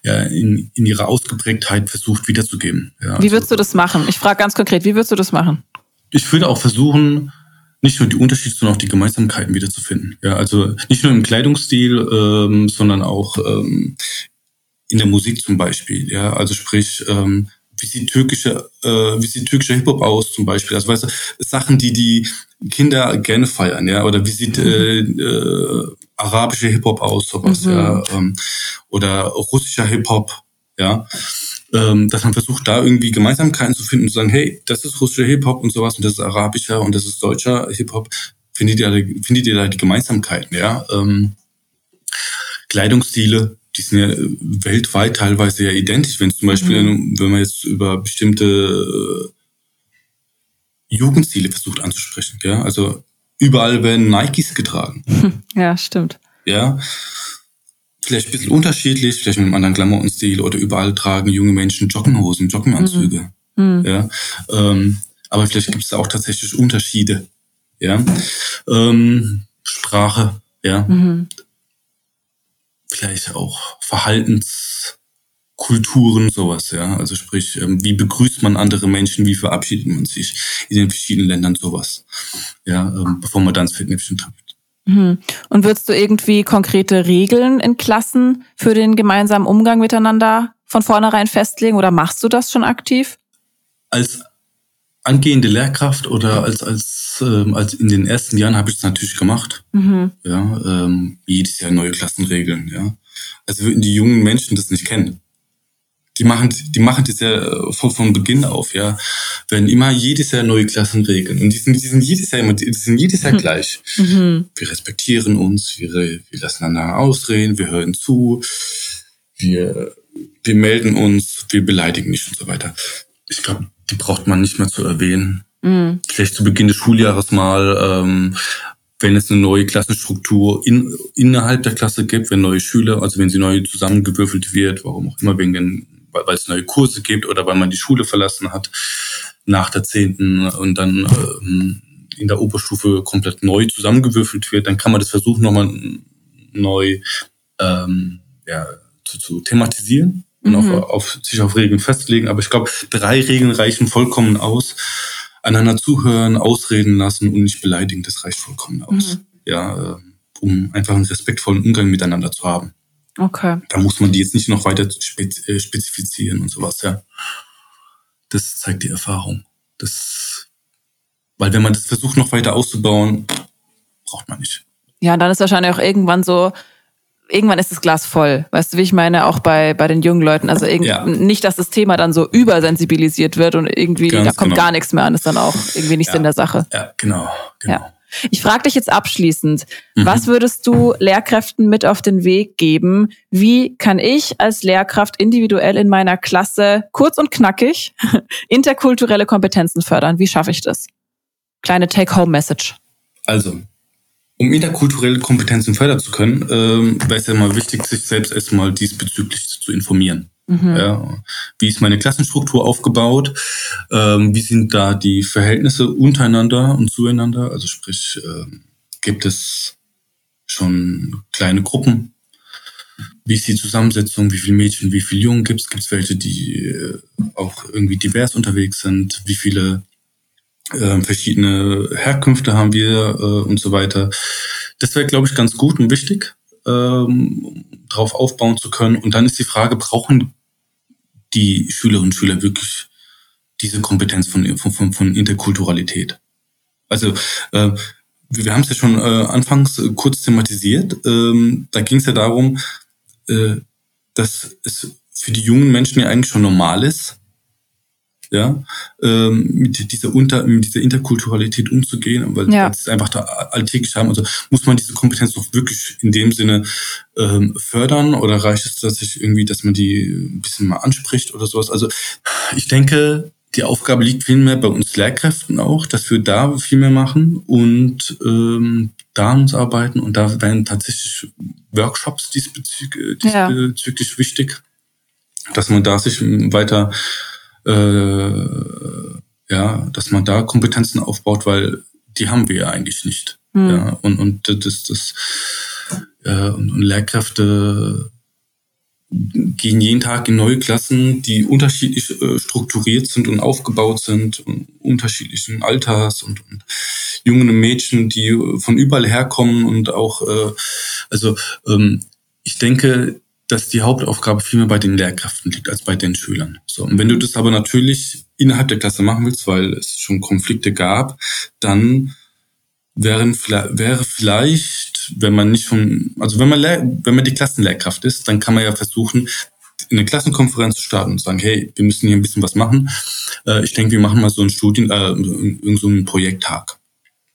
ja, in, in ihrer Ausgeprägtheit versucht wiederzugeben. Ja, wie würdest also, du das machen? Ich frage ganz konkret, wie würdest du das machen? Ich würde auch versuchen, nicht nur die Unterschiede, sondern auch die Gemeinsamkeiten wiederzufinden. Ja, also nicht nur im Kleidungsstil, ähm, sondern auch ähm, in der Musik zum Beispiel. Ja, also sprich, ähm, wie sieht türkische, äh, wie sieht türkischer Hip Hop aus zum Beispiel? Also weißt du, Sachen, die die Kinder gerne feiern, ja, oder wie sieht äh, äh, arabischer Hip Hop aus, sowas, mhm. ja, ähm, oder russischer Hip Hop, ja, ähm, dass man versucht, da irgendwie Gemeinsamkeiten zu finden und zu sagen, hey, das ist russischer Hip Hop und sowas und das ist arabischer und das ist deutscher Hip Hop. Findet ihr, da, findet ihr da die Gemeinsamkeiten, ja? Ähm, Kleidungsstile, die sind ja weltweit teilweise ja identisch. Wenn zum Beispiel, mhm. wenn man jetzt über bestimmte äh, Jugendziele versucht anzusprechen. Ja? Also überall werden Nikes getragen. Ja, stimmt. Ja. Vielleicht ein bisschen unterschiedlich, vielleicht mit einem anderen Klamottenstil oder überall tragen junge Menschen Joggenhosen, Joggenanzüge. Mhm. mhm. Ja. Ähm, aber vielleicht gibt es da auch tatsächlich Unterschiede. Ja. Ähm, Sprache, ja. Mhm. Vielleicht auch Verhaltens Kulturen, sowas, ja. Also sprich, ähm, wie begrüßt man andere Menschen, wie verabschiedet man sich in den verschiedenen Ländern, sowas. Ja, ähm, bevor man dann ins Fettnäpfchen tappt. Mhm. Und würdest du irgendwie konkrete Regeln in Klassen für den gemeinsamen Umgang miteinander von vornherein festlegen oder machst du das schon aktiv? Als angehende Lehrkraft oder als als ähm, als in den ersten Jahren habe ich es natürlich gemacht. Mhm. Ja, ähm, jedes Jahr neue Klassenregeln. Ja, also würden die jungen Menschen das nicht kennen die machen, die machen das ja äh, von, von Beginn auf, ja, werden immer jedes Jahr neue Klassenregeln und die sind, die sind jedes Jahr immer, die sind jedes Jahr mhm. gleich. Mhm. Wir respektieren uns, wir, wir lassen einander ausreden, wir hören zu, wir, wir melden uns, wir beleidigen nicht und so weiter. Ich glaube, die braucht man nicht mehr zu erwähnen. Mhm. Vielleicht zu Beginn des Schuljahres mal, ähm, wenn es eine neue Klassenstruktur in, innerhalb der Klasse gibt, wenn neue Schüler, also wenn sie neu zusammengewürfelt wird, warum auch immer, wegen den weil, es neue Kurse gibt oder weil man die Schule verlassen hat nach der zehnten und dann ähm, in der Oberstufe komplett neu zusammengewürfelt wird, dann kann man das versuchen, nochmal neu ähm, ja, zu, zu thematisieren und mhm. auf, auf, sich auf Regeln festlegen. Aber ich glaube, drei Regeln reichen vollkommen aus. Einander zuhören, ausreden lassen und nicht beleidigen, das reicht vollkommen aus. Mhm. Ja, äh, um einfach einen respektvollen Umgang miteinander zu haben. Okay. Da muss man die jetzt nicht noch weiter äh, spezifizieren und sowas, ja. Das zeigt die Erfahrung. Das, weil wenn man das versucht, noch weiter auszubauen, braucht man nicht. Ja, und dann ist wahrscheinlich auch irgendwann so, irgendwann ist das Glas voll. Weißt du, wie ich meine, auch bei, bei den jungen Leuten. Also ja. nicht, dass das Thema dann so übersensibilisiert wird und irgendwie, Ganz da kommt genau. gar nichts mehr an, ist dann auch irgendwie nichts ja. in der Sache. Ja, genau, genau. Ja. Ich frage dich jetzt abschließend, mhm. was würdest du Lehrkräften mit auf den Weg geben? Wie kann ich als Lehrkraft individuell in meiner Klasse kurz und knackig interkulturelle Kompetenzen fördern? Wie schaffe ich das? Kleine Take-Home-Message. Also, um interkulturelle Kompetenzen fördern zu können, ähm, wäre es ja mal wichtig, sich selbst erstmal diesbezüglich zu informieren. Mhm. Ja, wie ist meine Klassenstruktur aufgebaut? Ähm, wie sind da die Verhältnisse untereinander und zueinander? Also sprich, äh, gibt es schon kleine Gruppen? Wie ist die Zusammensetzung? Wie viele Mädchen, wie viele Jungen gibt es? Gibt es welche, die äh, auch irgendwie divers unterwegs sind? Wie viele äh, verschiedene Herkünfte haben wir äh, und so weiter? Das wäre, glaube ich, ganz gut und wichtig ähm, drauf aufbauen zu können. Und dann ist die Frage, brauchen die Schülerinnen und Schüler wirklich diese Kompetenz von, von, von Interkulturalität? Also äh, wir haben es ja schon äh, anfangs äh, kurz thematisiert. Ähm, da ging es ja darum, äh, dass es für die jungen Menschen ja eigentlich schon normal ist, ja, ähm, mit dieser Unter, mit dieser Interkulturalität umzugehen, weil ja. es einfach da alltäglich haben. Also muss man diese Kompetenz doch wirklich in dem Sinne ähm, fördern oder reicht es tatsächlich irgendwie, dass man die ein bisschen mal anspricht oder sowas? Also ich denke, die Aufgabe liegt vielmehr bei uns Lehrkräften auch, dass wir da viel mehr machen und ähm, da uns arbeiten und da werden tatsächlich Workshops diesbezüglich, diesbezüglich ja. wichtig, dass man da sich weiter ja, dass man da Kompetenzen aufbaut, weil die haben wir ja eigentlich nicht. Mhm. Ja, und, und das, das äh, und, und Lehrkräfte gehen jeden Tag in neue Klassen, die unterschiedlich äh, strukturiert sind und aufgebaut sind, und unterschiedlichen Alters und, und jungen Mädchen, die von überall herkommen und auch, äh, also ähm, ich denke, dass die Hauptaufgabe vielmehr bei den Lehrkräften liegt als bei den Schülern. So, und wenn du das aber natürlich innerhalb der Klasse machen willst, weil es schon Konflikte gab, dann wären, wäre vielleicht, wenn man nicht schon, also wenn man, wenn man die Klassenlehrkraft ist, dann kann man ja versuchen, eine Klassenkonferenz zu starten und sagen, hey, wir müssen hier ein bisschen was machen. Äh, ich denke, wir machen mal so einen Studien, äh, so einen Projekttag.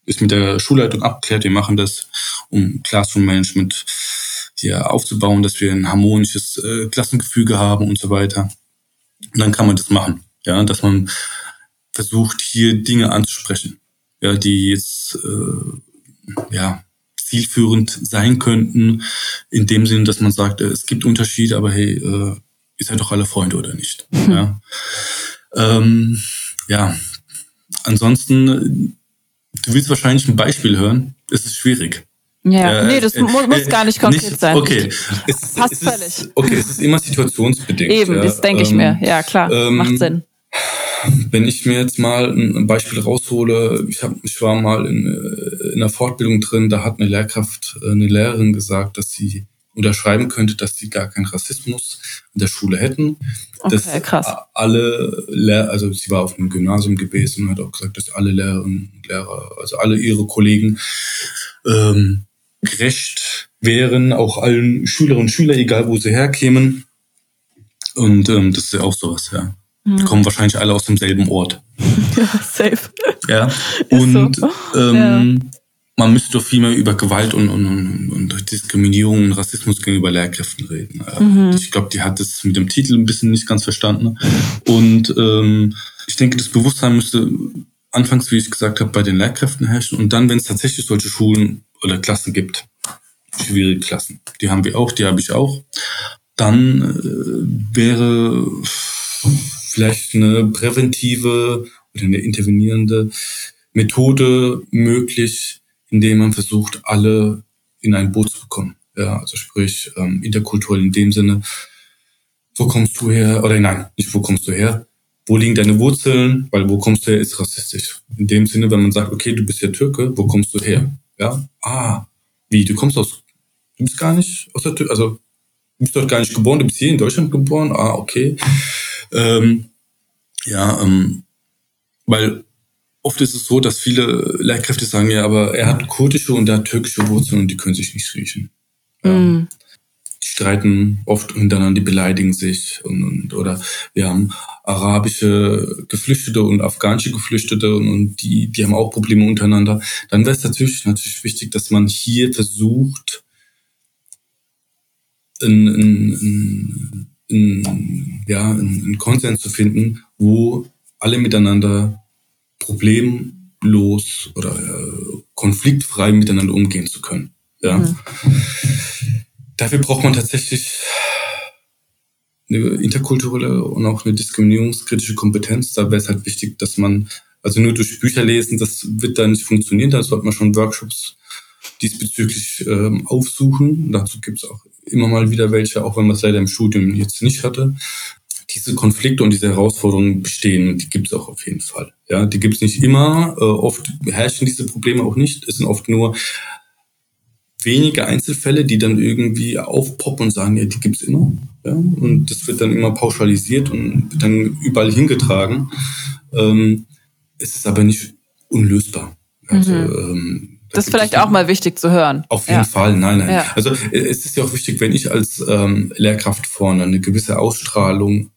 Ist mit der Schulleitung abgeklärt, wir machen das, um Classroom Management hier aufzubauen, dass wir ein harmonisches äh, Klassengefüge haben und so weiter. Und dann kann man das machen, ja, dass man versucht, hier Dinge anzusprechen, ja, die jetzt äh, ja zielführend sein könnten, in dem Sinne, dass man sagt, äh, es gibt Unterschiede, aber hey, äh, ihr seid doch alle Freunde oder nicht. Mhm. Ja. Ähm, ja, ansonsten, du willst wahrscheinlich ein Beispiel hören. Es ist schwierig. Ja, äh, nee, das äh, muss, gar nicht konkret nicht, sein. Okay. Es, Passt es völlig. Ist, okay, es ist immer situationsbedingt. Eben, ja. das denke ich ähm, mir. Ja, klar, ähm, macht Sinn. Wenn ich mir jetzt mal ein Beispiel raushole, ich, hab, ich war mal in, äh, in einer Fortbildung drin, da hat eine Lehrkraft, äh, eine Lehrerin gesagt, dass sie unterschreiben könnte, dass sie gar keinen Rassismus in der Schule hätten. Okay, dass krass. alle Lehr also sie war auf einem Gymnasium gewesen und hat auch gesagt, dass alle Lehrerinnen und Lehrer, also alle ihre Kollegen ähm, gerecht wären, auch allen Schülerinnen und Schülern, egal wo sie herkämen. Und ähm, das ist ja auch sowas, ja. Mhm. Kommen wahrscheinlich alle aus demselben Ort. Ja, safe. Ja. Und so. ähm, ja. man müsste doch viel mehr über Gewalt und, und, und, und Diskriminierung und Rassismus gegenüber Lehrkräften reden. Mhm. Ich glaube, die hat das mit dem Titel ein bisschen nicht ganz verstanden. Und ähm, ich denke, das Bewusstsein müsste anfangs, wie ich gesagt habe, bei den Lehrkräften herrschen und dann, wenn es tatsächlich solche Schulen oder Klassen gibt, schwierige Klassen, die haben wir auch, die habe ich auch, dann äh, wäre vielleicht eine präventive oder eine intervenierende Methode möglich, indem man versucht, alle in ein Boot zu bekommen. Ja, also sprich ähm, interkulturell in dem Sinne, wo kommst du her? Oder nein, nicht wo kommst du her? wo liegen deine Wurzeln, weil wo kommst du her, ist rassistisch. In dem Sinne, wenn man sagt, okay, du bist ja Türke, wo kommst du her? Ja, ah, wie, du kommst aus, du bist gar nicht aus der Türkei, also du bist dort gar nicht geboren, du bist hier in Deutschland geboren, ah, okay. Ähm, ja, ähm, weil oft ist es so, dass viele Lehrkräfte sagen, ja, aber er hat kurdische und er hat türkische Wurzeln und die können sich nicht riechen. Ja. Mm. Streiten oft untereinander, die beleidigen sich und, und oder wir haben arabische Geflüchtete und afghanische Geflüchtete und, und die, die haben auch Probleme untereinander, dann wäre es natürlich, natürlich wichtig, dass man hier versucht, einen, einen, ja, einen Konsens zu finden, wo alle miteinander problemlos oder äh, konfliktfrei miteinander umgehen zu können. Ja. Mhm. Dafür braucht man tatsächlich eine interkulturelle und auch eine diskriminierungskritische Kompetenz. Da wäre es halt wichtig, dass man, also nur durch Bücher lesen, das wird da nicht funktionieren. Da sollte man schon Workshops diesbezüglich ähm, aufsuchen. Dazu gibt es auch immer mal wieder welche, auch wenn man es leider im Studium jetzt nicht hatte. Diese Konflikte und diese Herausforderungen bestehen, die gibt es auch auf jeden Fall. Ja, die gibt es nicht immer. Äh, oft herrschen diese Probleme auch nicht. Es sind oft nur wenige Einzelfälle, die dann irgendwie aufpoppen und sagen, ja, die gibt's immer. Ja? Und das wird dann immer pauschalisiert und wird dann überall hingetragen. Ähm, es ist aber nicht unlösbar. Also, mhm. ähm, das ist vielleicht auch mal wichtig zu hören. Auf jeden ja. Fall, nein, nein. Ja. Also es ist ja auch wichtig, wenn ich als ähm, Lehrkraft vorne eine gewisse Ausstrahlung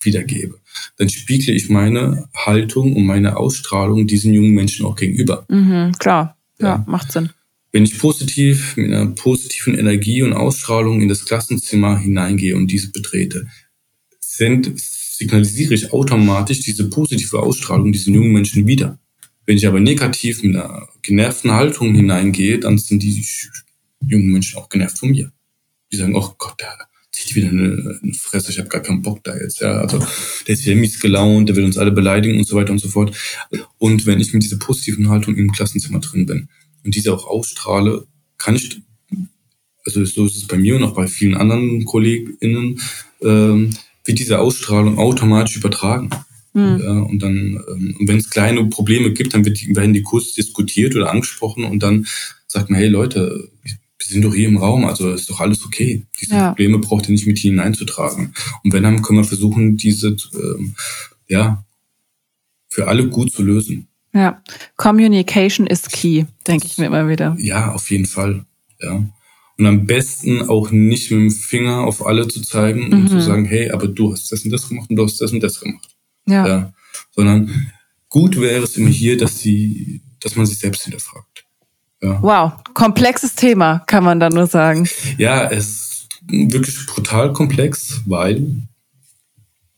wiedergebe, dann spiegle ich meine Haltung und meine Ausstrahlung diesen jungen Menschen auch gegenüber. Mhm, klar, ja, ja, macht Sinn. Wenn ich positiv mit einer positiven Energie und Ausstrahlung in das Klassenzimmer hineingehe und diese betrete, sind, signalisiere ich automatisch diese positive Ausstrahlung diesen jungen Menschen wieder. Wenn ich aber negativ mit einer genervten Haltung hineingehe, dann sind die jungen Menschen auch genervt von mir. Die sagen, oh Gott, der zieht wieder eine, eine Fresse, ich habe gar keinen Bock da jetzt. Ja, also der ist wieder mies gelaunt, der will uns alle beleidigen und so weiter und so fort. Und wenn ich mit dieser positiven Haltung im Klassenzimmer drin bin, und diese auch ausstrahle, kann ich, also so ist es bei mir und auch bei vielen anderen KollegInnen, ähm, wird diese Ausstrahlung automatisch übertragen. Mhm. Ja, und dann, ähm, wenn es kleine Probleme gibt, dann wird die, werden die kurz diskutiert oder angesprochen und dann sagt man, hey Leute, wir sind doch hier im Raum, also ist doch alles okay. Diese ja. Probleme braucht ihr nicht mit hineinzutragen. Und wenn, dann können wir versuchen, diese, ähm, ja, für alle gut zu lösen. Ja, Communication is key, denke ich mir immer wieder. Ja, auf jeden Fall. Ja. Und am besten auch nicht mit dem Finger auf alle zu zeigen und zu mhm. sagen, hey, aber du hast das und das gemacht und du hast das und das gemacht. Ja. ja. Sondern gut wäre es immer hier, dass sie, dass man sich selbst hinterfragt. Ja. Wow, komplexes Thema, kann man da nur sagen. Ja, es ist wirklich brutal komplex, weil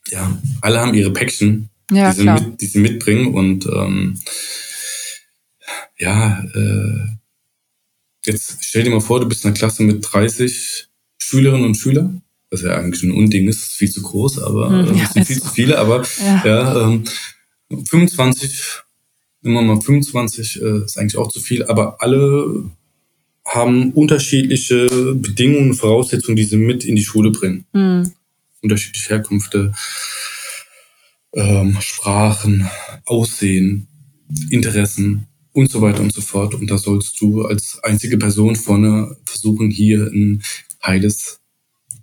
ja, alle haben ihre Päckchen ja, die, sie mit, die sie mitbringen. Und ähm, ja, äh, jetzt stell dir mal vor, du bist in einer Klasse mit 30 Schülerinnen und Schülern. Was ja eigentlich ein Unding ist, viel zu groß, aber hm, äh, ja, sind viel zu viele. Aber ja, ja ähm, 25, immer mal 25 äh, ist eigentlich auch zu viel, aber alle haben unterschiedliche Bedingungen und Voraussetzungen, die sie mit in die Schule bringen. Mhm. Unterschiedliche Herkünfte, ähm, Sprachen, Aussehen, Interessen und so weiter und so fort. Und da sollst du als einzige Person vorne versuchen, hier ein heiles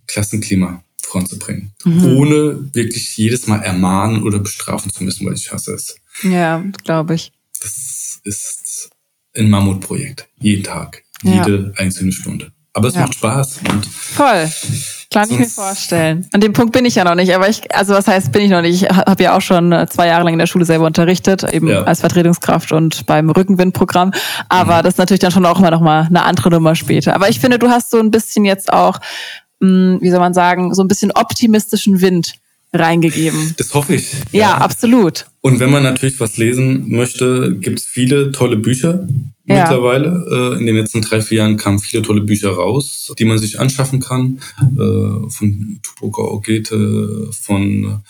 Klassenklima voranzubringen. Mhm. Ohne wirklich jedes Mal ermahnen oder bestrafen zu müssen, weil ich hasse es. Ja, glaube ich. Das ist ein Mammutprojekt. Jeden Tag. Jede ja. einzelne Stunde. Aber es ja. macht Spaß. Und Voll. Kann ich mir vorstellen. An dem Punkt bin ich ja noch nicht, aber ich, also was heißt, bin ich noch nicht? Ich habe ja auch schon äh, zwei Jahre lang in der Schule selber unterrichtet, eben ja. als Vertretungskraft und beim Rückenwindprogramm. Aber mhm. das ist natürlich dann schon auch immer noch mal eine andere Nummer später. Aber ich finde, du hast so ein bisschen jetzt auch, mh, hm, wie soll man sagen, so ein bisschen optimistischen Wind reingegeben. Das hoffe ich. Ja, ja absolut. Und wenn man natürlich was lesen möchte, gibt es viele tolle Bücher ja. mittlerweile. Äh, in den letzten drei, vier Jahren kamen viele tolle Bücher raus, die man sich anschaffen kann. Äh, von Tupoka Ogete, von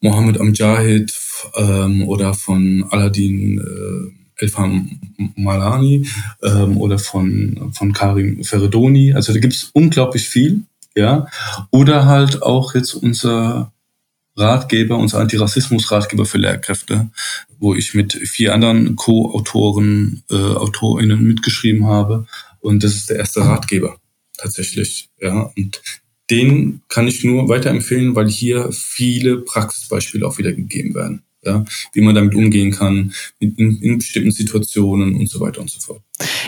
Mohammed Amjahid ähm, oder von Aladdin äh, Elfam Malani ähm, oder von, von Karim Feredoni. Also da gibt es unglaublich viel. Ja, oder halt auch jetzt unser Ratgeber, unser Antirassismus-Ratgeber für Lehrkräfte, wo ich mit vier anderen Co-Autoren, äh, AutorInnen mitgeschrieben habe. Und das ist der erste Ratgeber tatsächlich. Ja, und den kann ich nur weiterempfehlen, weil hier viele Praxisbeispiele auch wieder gegeben werden. Ja, wie man damit umgehen kann, in, in bestimmten Situationen und so weiter und so fort.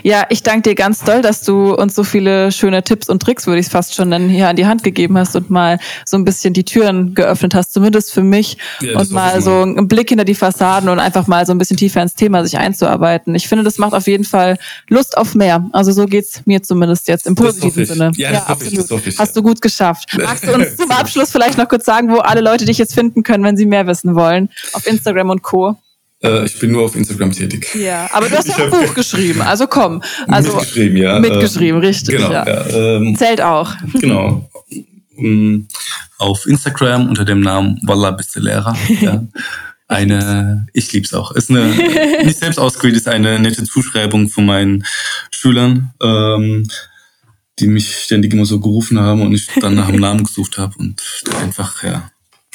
Ja, ich danke dir ganz doll, dass du uns so viele schöne Tipps und Tricks, würde ich es fast schon nennen, hier an die Hand gegeben hast und mal so ein bisschen die Türen geöffnet hast, zumindest für mich. Ja, und mal so einen Blick hinter die Fassaden und einfach mal so ein bisschen tiefer ins Thema sich einzuarbeiten. Ich finde, das macht auf jeden Fall Lust auf mehr. Also so geht's mir zumindest jetzt im positiven Sinne. Ja, ja absolut. Ich, ich, hast du gut geschafft. Magst du uns zum Abschluss vielleicht noch kurz sagen, wo alle Leute dich jetzt finden können, wenn sie mehr wissen wollen? Auf Instagram und Co. Äh, ich bin nur auf Instagram tätig. Ja, aber du hast ja ein Buch geschrieben, also komm. Also mitgeschrieben, ja. Mitgeschrieben, äh, richtig. Genau, ja. ja ähm, Zählt auch. Genau. Mm, auf Instagram unter dem Namen Wallah bist du Lehrer. Ja. Eine, ich lieb's auch. Ist eine, nicht selbst ausgewählt, ist eine nette Zuschreibung von meinen Schülern, ähm, die mich ständig immer so gerufen haben und ich dann nach dem Namen gesucht habe und einfach, ja,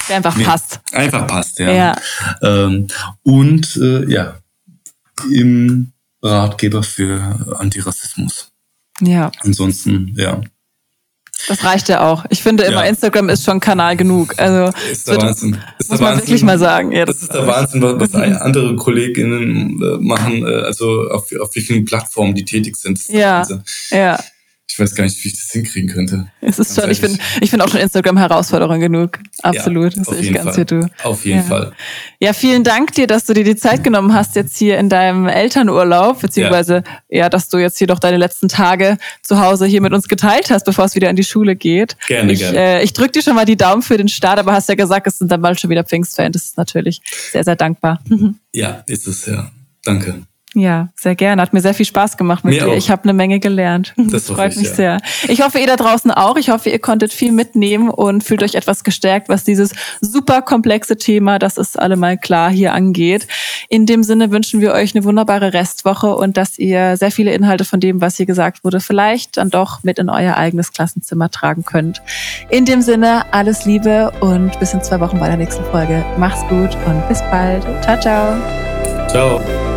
der einfach nee, passt. Einfach passt, ja. ja. Ähm, und äh, ja, im Ratgeber für Antirassismus. Ja. Ansonsten, ja. Das reicht ja auch. Ich finde immer, ja. Instagram ist schon Kanal genug. Also ist der Wahnsinn. Ist muss man Wahnsinn. wirklich mal sagen. Ja, das, das ist der Wahnsinn, was, andere KollegInnen äh, machen, äh, also auf, auf welchen Plattformen die tätig sind. Ja, ja weiß gar nicht, wie ich das hinkriegen könnte. Es ist schon, ich finde ich finde auch schon Instagram Herausforderung genug. Absolut. Ja, das sehe ich ganz Fall. wie du. Auf jeden ja. Fall. Ja, vielen Dank dir, dass du dir die Zeit genommen hast jetzt hier in deinem Elternurlaub, beziehungsweise ja, ja dass du jetzt hier doch deine letzten Tage zu Hause hier mit uns geteilt hast, bevor es wieder in die Schule geht. Gerne, ich, gerne. Äh, ich drücke dir schon mal die Daumen für den Start, aber hast ja gesagt, es sind dann bald schon wieder Pfingstfans. Das ist natürlich sehr, sehr dankbar. Ja, ist es ja. Danke. Ja, sehr gerne. Hat mir sehr viel Spaß gemacht mit mir dir. Auch. Ich habe eine Menge gelernt. Das, das freut ich, mich ja. sehr. Ich hoffe, ihr da draußen auch. Ich hoffe, ihr konntet viel mitnehmen und fühlt euch etwas gestärkt, was dieses super komplexe Thema, das ist allemal klar, hier angeht. In dem Sinne wünschen wir euch eine wunderbare Restwoche und dass ihr sehr viele Inhalte von dem, was hier gesagt wurde, vielleicht dann doch mit in euer eigenes Klassenzimmer tragen könnt. In dem Sinne, alles Liebe und bis in zwei Wochen bei der nächsten Folge. Macht's gut und bis bald. Ciao, ciao. Ciao.